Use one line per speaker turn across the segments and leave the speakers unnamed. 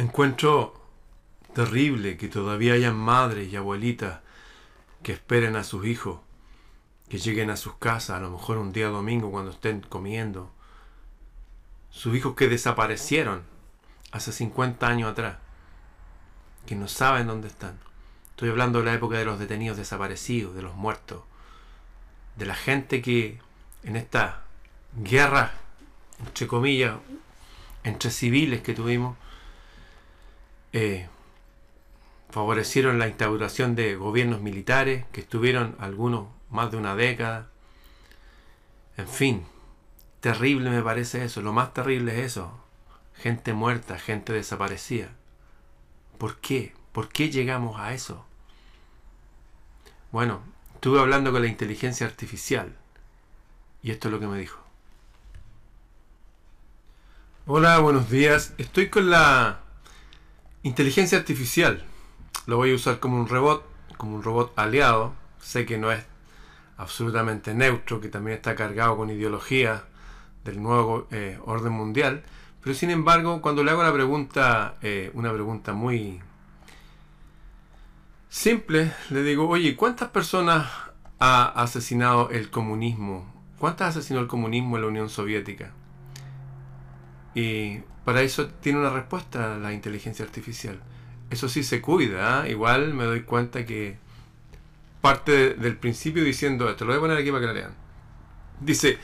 Encuentro terrible que todavía hayan madres y abuelitas que esperen a sus hijos, que lleguen a sus casas, a lo mejor un día domingo cuando estén comiendo. Sus hijos que desaparecieron hace 50 años atrás, que no saben dónde están. Estoy hablando de la época de los detenidos desaparecidos, de los muertos, de la gente que en esta guerra, entre comillas, entre civiles que tuvimos, eh, favorecieron la instauración de gobiernos militares que estuvieron algunos más de una década. En fin, terrible me parece eso. Lo más terrible es eso. Gente muerta, gente desaparecida. ¿Por qué? ¿Por qué llegamos a eso? Bueno, estuve hablando con la inteligencia artificial y esto es lo que me dijo. Hola, buenos días. Estoy con la Inteligencia artificial. Lo voy a usar como un robot, como un robot aliado. Sé que no es absolutamente neutro, que también está cargado con ideología del nuevo eh, orden mundial. Pero sin embargo, cuando le hago la pregunta, eh, una pregunta muy simple, le digo, oye, ¿cuántas personas ha asesinado el comunismo? ¿Cuántas asesinó el comunismo en la Unión Soviética? Y para eso tiene una respuesta la inteligencia artificial. Eso sí se cuida, ¿ah? igual me doy cuenta que parte del principio diciendo esto, lo voy a poner aquí para que lo lean. Dice,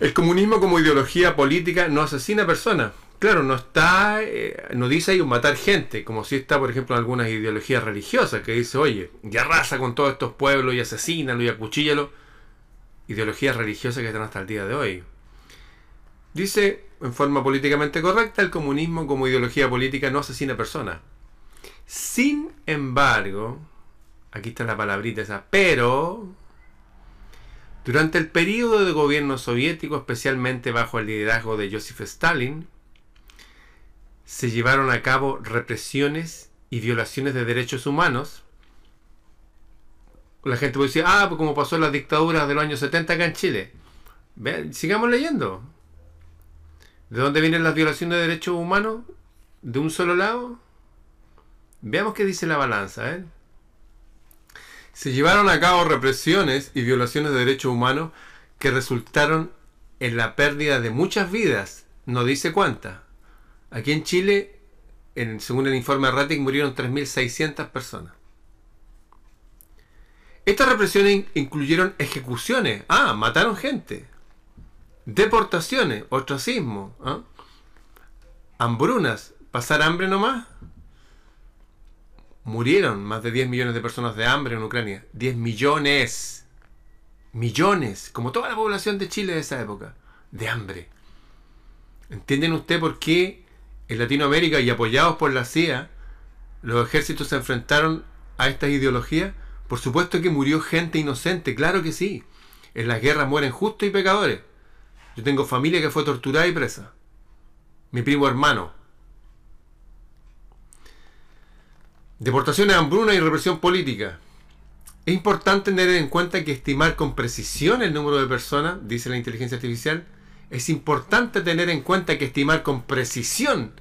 el comunismo como ideología política no asesina personas. Claro, no está, eh, no dice ahí matar gente, como si está, por ejemplo, en algunas ideologías religiosas, que dice, oye, ya arrasa con todos estos pueblos y asesínalo y acuchíllalo. Ideologías religiosas que están hasta el día de hoy. Dice, en forma políticamente correcta, el comunismo como ideología política no asesina personas. Sin embargo, aquí está la palabrita esa, pero durante el periodo de gobierno soviético, especialmente bajo el liderazgo de Joseph Stalin, se llevaron a cabo represiones y violaciones de derechos humanos. La gente puede decir, ah, pues como pasó en las dictaduras de los años 70 acá en Chile. sigamos leyendo. ¿De dónde vienen las violaciones de derechos humanos? ¿De un solo lado? Veamos qué dice la balanza. ¿eh? Se llevaron a cabo represiones y violaciones de derechos humanos que resultaron en la pérdida de muchas vidas. No dice cuántas. Aquí en Chile, en, según el informe RATIC, murieron 3.600 personas. Estas represiones incluyeron ejecuciones. Ah, mataron gente deportaciones, ostracismo, ¿ah? hambrunas, pasar hambre nomás. Murieron más de 10 millones de personas de hambre en Ucrania. 10 millones. Millones, como toda la población de Chile de esa época, de hambre. ¿Entienden usted por qué en Latinoamérica y apoyados por la CIA, los ejércitos se enfrentaron a estas ideologías? Por supuesto que murió gente inocente, claro que sí. En las guerras mueren justos y pecadores. Yo tengo familia que fue torturada y presa. Mi primo hermano. Deportaciones, hambruna y represión política. Es importante tener en cuenta que estimar con precisión el número de personas, dice la inteligencia artificial, es importante tener en cuenta que estimar con precisión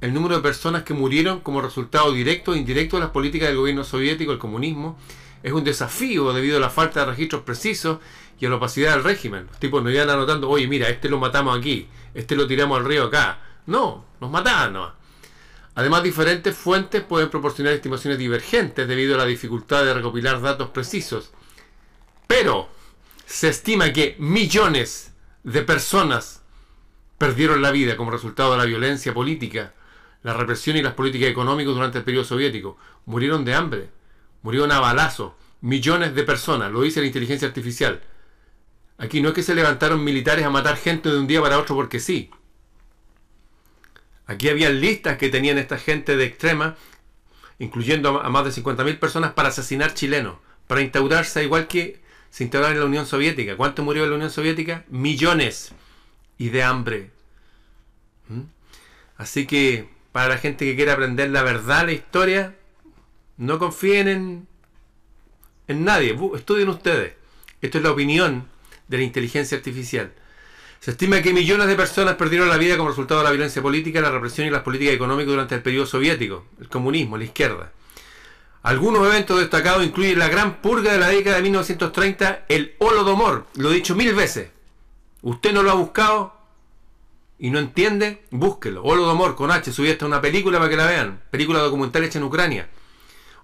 el número de personas que murieron como resultado directo o indirecto de las políticas del gobierno soviético, el comunismo, es un desafío debido a la falta de registros precisos y a la opacidad del régimen. Los tipos no iban anotando, oye, mira, este lo matamos aquí, este lo tiramos al río acá. No, nos mataban. Además, diferentes fuentes pueden proporcionar estimaciones divergentes debido a la dificultad de recopilar datos precisos. Pero se estima que millones de personas perdieron la vida como resultado de la violencia política, la represión y las políticas económicas durante el periodo soviético. Murieron de hambre, murieron a balazo, millones de personas, lo dice la inteligencia artificial. Aquí no es que se levantaron militares a matar gente de un día para otro porque sí. Aquí había listas que tenían esta gente de extrema, incluyendo a más de 50.000 personas, para asesinar chilenos, para instaurarse igual que se instauró en la Unión Soviética. ¿Cuánto murió en la Unión Soviética? Millones. Y de hambre. ¿Mm? Así que, para la gente que quiere aprender la verdad, la historia, no confíen en, en nadie. Estudien ustedes. Esto es la opinión de la inteligencia artificial. Se estima que millones de personas perdieron la vida como resultado de la violencia política, la represión y las políticas económicas durante el periodo soviético, el comunismo, la izquierda. Algunos eventos destacados incluyen la gran purga de la década de 1930, el Holodomor, lo he dicho mil veces. Usted no lo ha buscado y no entiende, búsquelo. Holodomor con H, subí hasta una película para que la vean, película documental hecha en Ucrania.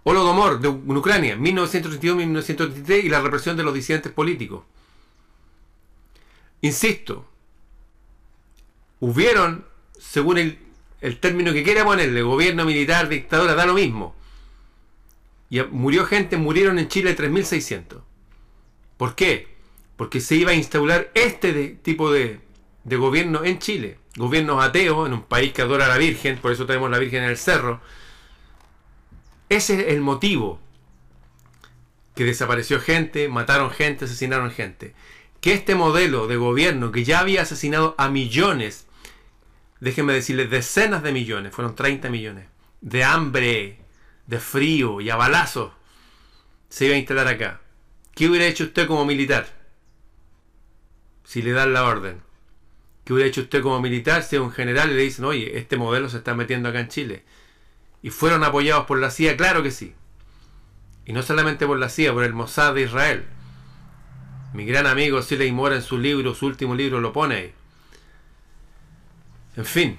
Holodomor de Ucrania, 1932-1933 y la represión de los disidentes políticos. Insisto, hubieron, según el, término que quiera ponerle, gobierno militar, dictadura, da lo mismo y murió gente, murieron en Chile 3.600. ¿Por qué? Porque se iba a instaurar este tipo de, de gobierno en Chile. Gobiernos ateos, en un país que adora a la Virgen, por eso tenemos la Virgen en el cerro. Ese es el motivo. Que desapareció gente, mataron gente, asesinaron gente. Que este modelo de gobierno que ya había asesinado a millones, déjenme decirles decenas de millones, fueron 30 millones, de hambre, de frío y a balazos se iba a instalar acá. ¿Qué hubiera hecho usted como militar? Si le dan la orden. ¿Qué hubiera hecho usted como militar si un general le dicen, oye, este modelo se está metiendo acá en Chile? ¿Y fueron apoyados por la CIA? Claro que sí. Y no solamente por la CIA, por el Mossad de Israel. Mi gran amigo Siley Mora en su libro, su último libro, lo pone ahí. En fin,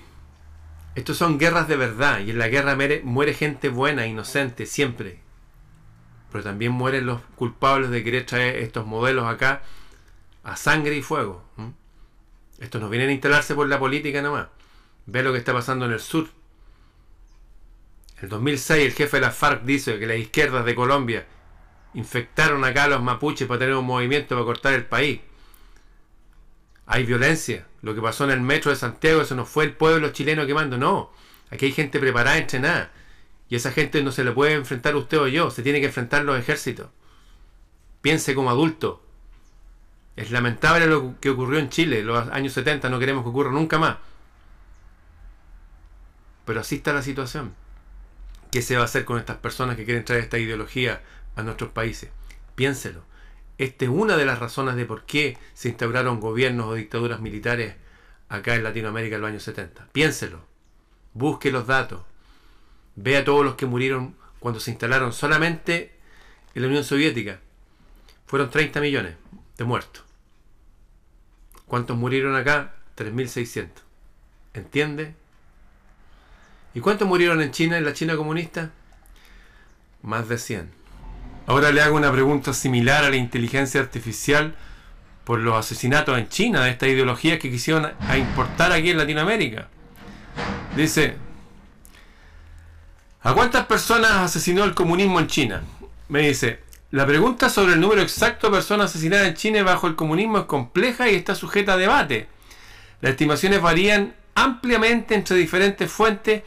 estos son guerras de verdad y en la guerra muere, gente buena, inocente, siempre. Pero también mueren los culpables de querer traer estos modelos acá a sangre y fuego. Estos no vienen a instalarse por la política nomás. Ve lo que está pasando en el sur. El 2006 el jefe de la FARC dice que las izquierdas de Colombia infectaron acá a los mapuches para tener un movimiento para cortar el país. Hay violencia, lo que pasó en el metro de Santiago, eso no fue el pueblo chileno quemando, no. Aquí hay gente preparada, entrenada. Y esa gente no se le puede enfrentar usted o yo, se tiene que enfrentar los ejércitos. Piense como adulto. Es lamentable lo que ocurrió en Chile en los años 70, no queremos que ocurra nunca más. Pero así está la situación. ¿Qué se va a hacer con estas personas que quieren traer esta ideología a nuestros países? Piénselo. Esta es una de las razones de por qué se instauraron gobiernos o dictaduras militares acá en Latinoamérica en los años 70. Piénselo, busque los datos, vea todos los que murieron cuando se instalaron solamente en la Unión Soviética. Fueron 30 millones de muertos. ¿Cuántos murieron acá? 3.600. ¿Entiende? ¿Y cuántos murieron en China, en la China comunista? Más de 100. Ahora le hago una pregunta similar a la inteligencia artificial por los asesinatos en China, de esta ideología que quisieron a importar aquí en Latinoamérica. Dice, ¿a cuántas personas asesinó el comunismo en China? Me dice, la pregunta sobre el número exacto de personas asesinadas en China bajo el comunismo es compleja y está sujeta a debate. Las estimaciones varían ampliamente entre diferentes fuentes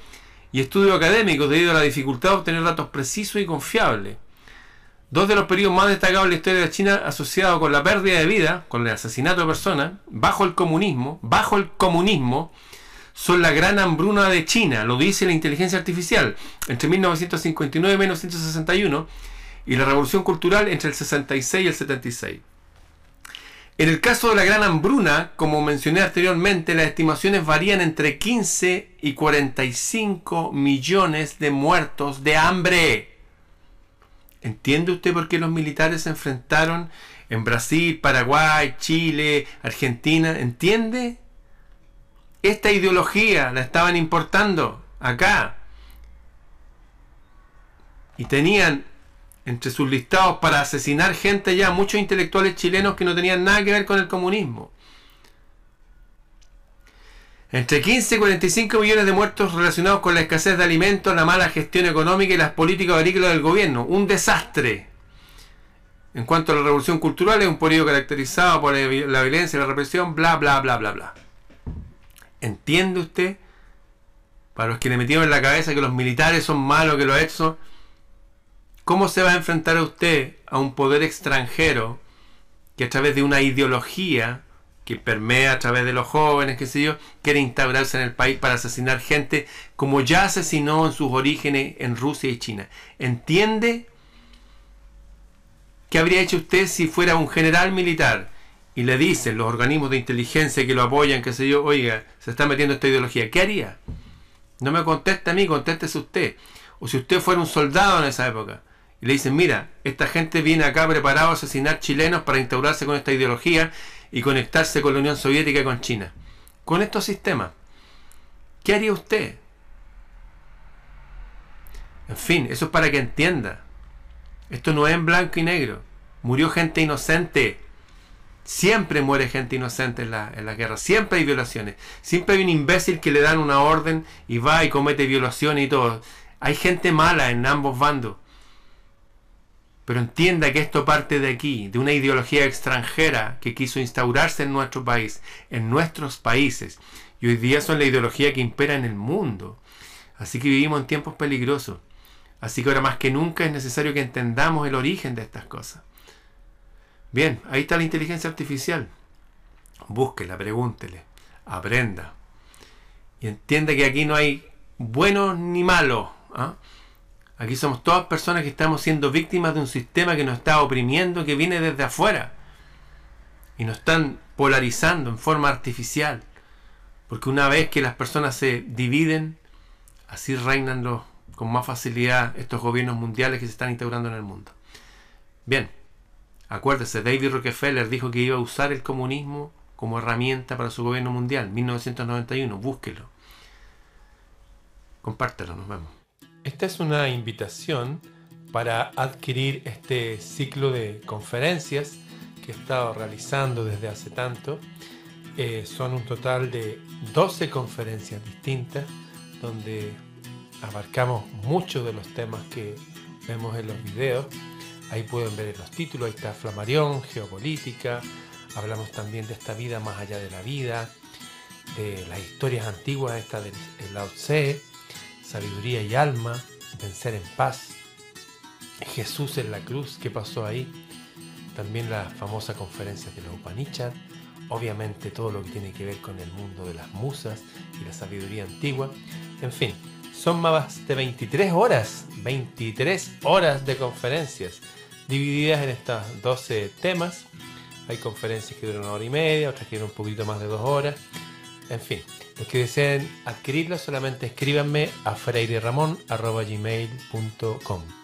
y estudios académicos debido a la dificultad de obtener datos precisos y confiables. Dos de los periodos más destacados en la historia de China asociados con la pérdida de vida, con el asesinato de personas, bajo el comunismo, bajo el comunismo, son la gran hambruna de China, lo dice la inteligencia artificial, entre 1959 y 1961, y la revolución cultural entre el 66 y el 76. En el caso de la gran hambruna, como mencioné anteriormente, las estimaciones varían entre 15 y 45 millones de muertos de hambre. ¿Entiende usted por qué los militares se enfrentaron en Brasil, Paraguay, Chile, Argentina? ¿Entiende? Esta ideología la estaban importando acá. Y tenían entre sus listados para asesinar gente ya muchos intelectuales chilenos que no tenían nada que ver con el comunismo. Entre 15 y 45 millones de muertos relacionados con la escasez de alimentos, la mala gestión económica y las políticas agrícolas del gobierno. Un desastre. En cuanto a la revolución cultural, es un periodo caracterizado por la violencia y la represión, bla, bla, bla, bla, bla. ¿Entiende usted? Para los que le metieron en la cabeza que los militares son malos, que lo ha hecho, ¿cómo se va a enfrentar a usted a un poder extranjero que a través de una ideología que permea a través de los jóvenes, qué sé yo, quiere instaurarse en el país para asesinar gente como ya asesinó en sus orígenes en Rusia y China. ¿Entiende qué habría hecho usted si fuera un general militar y le dicen los organismos de inteligencia que lo apoyan, que se yo, oiga, se está metiendo esta ideología, ¿qué haría? No me conteste a mí, contéstese usted. O si usted fuera un soldado en esa época y le dicen, mira, esta gente viene acá preparado a asesinar chilenos para instaurarse con esta ideología y conectarse con la Unión Soviética y con China. Con estos sistemas. ¿Qué haría usted? En fin, eso es para que entienda. Esto no es en blanco y negro. Murió gente inocente. Siempre muere gente inocente en la, en la, guerra. Siempre hay violaciones. Siempre hay un imbécil que le dan una orden y va y comete violaciones y todo. Hay gente mala en ambos bandos. Pero entienda que esto parte de aquí, de una ideología extranjera que quiso instaurarse en nuestro país, en nuestros países. Y hoy día son la ideología que impera en el mundo. Así que vivimos en tiempos peligrosos. Así que ahora más que nunca es necesario que entendamos el origen de estas cosas. Bien, ahí está la inteligencia artificial. Búsquela, pregúntele, aprenda. Y entienda que aquí no hay buenos ni malos. ¿ah? Aquí somos todas personas que estamos siendo víctimas de un sistema que nos está oprimiendo, que viene desde afuera. Y nos están polarizando en forma artificial. Porque una vez que las personas se dividen, así reinan con más facilidad estos gobiernos mundiales que se están instaurando en el mundo. Bien, acuérdese, David Rockefeller dijo que iba a usar el comunismo como herramienta para su gobierno mundial, 1991, búsquelo. Compártelo, nos vemos. Esta es una invitación para adquirir este ciclo de conferencias que he estado realizando desde hace tanto. Eh, son un total de 12 conferencias distintas donde abarcamos muchos de los temas que vemos en los videos. Ahí pueden ver los títulos, ahí está Flamarión, Geopolítica, hablamos también de esta vida más allá de la vida, de las historias antiguas, esta del Lao sabiduría y alma, vencer en paz, Jesús en la cruz, ¿qué pasó ahí? También la famosa conferencia de los Upanishad, obviamente todo lo que tiene que ver con el mundo de las musas y la sabiduría antigua, en fin, son más de 23 horas, 23 horas de conferencias, divididas en estos 12 temas. Hay conferencias que duran una hora y media, otras que duran un poquito más de dos horas. En fin, los que deseen adquirirlo solamente escríbanme a freireramon.gmail.com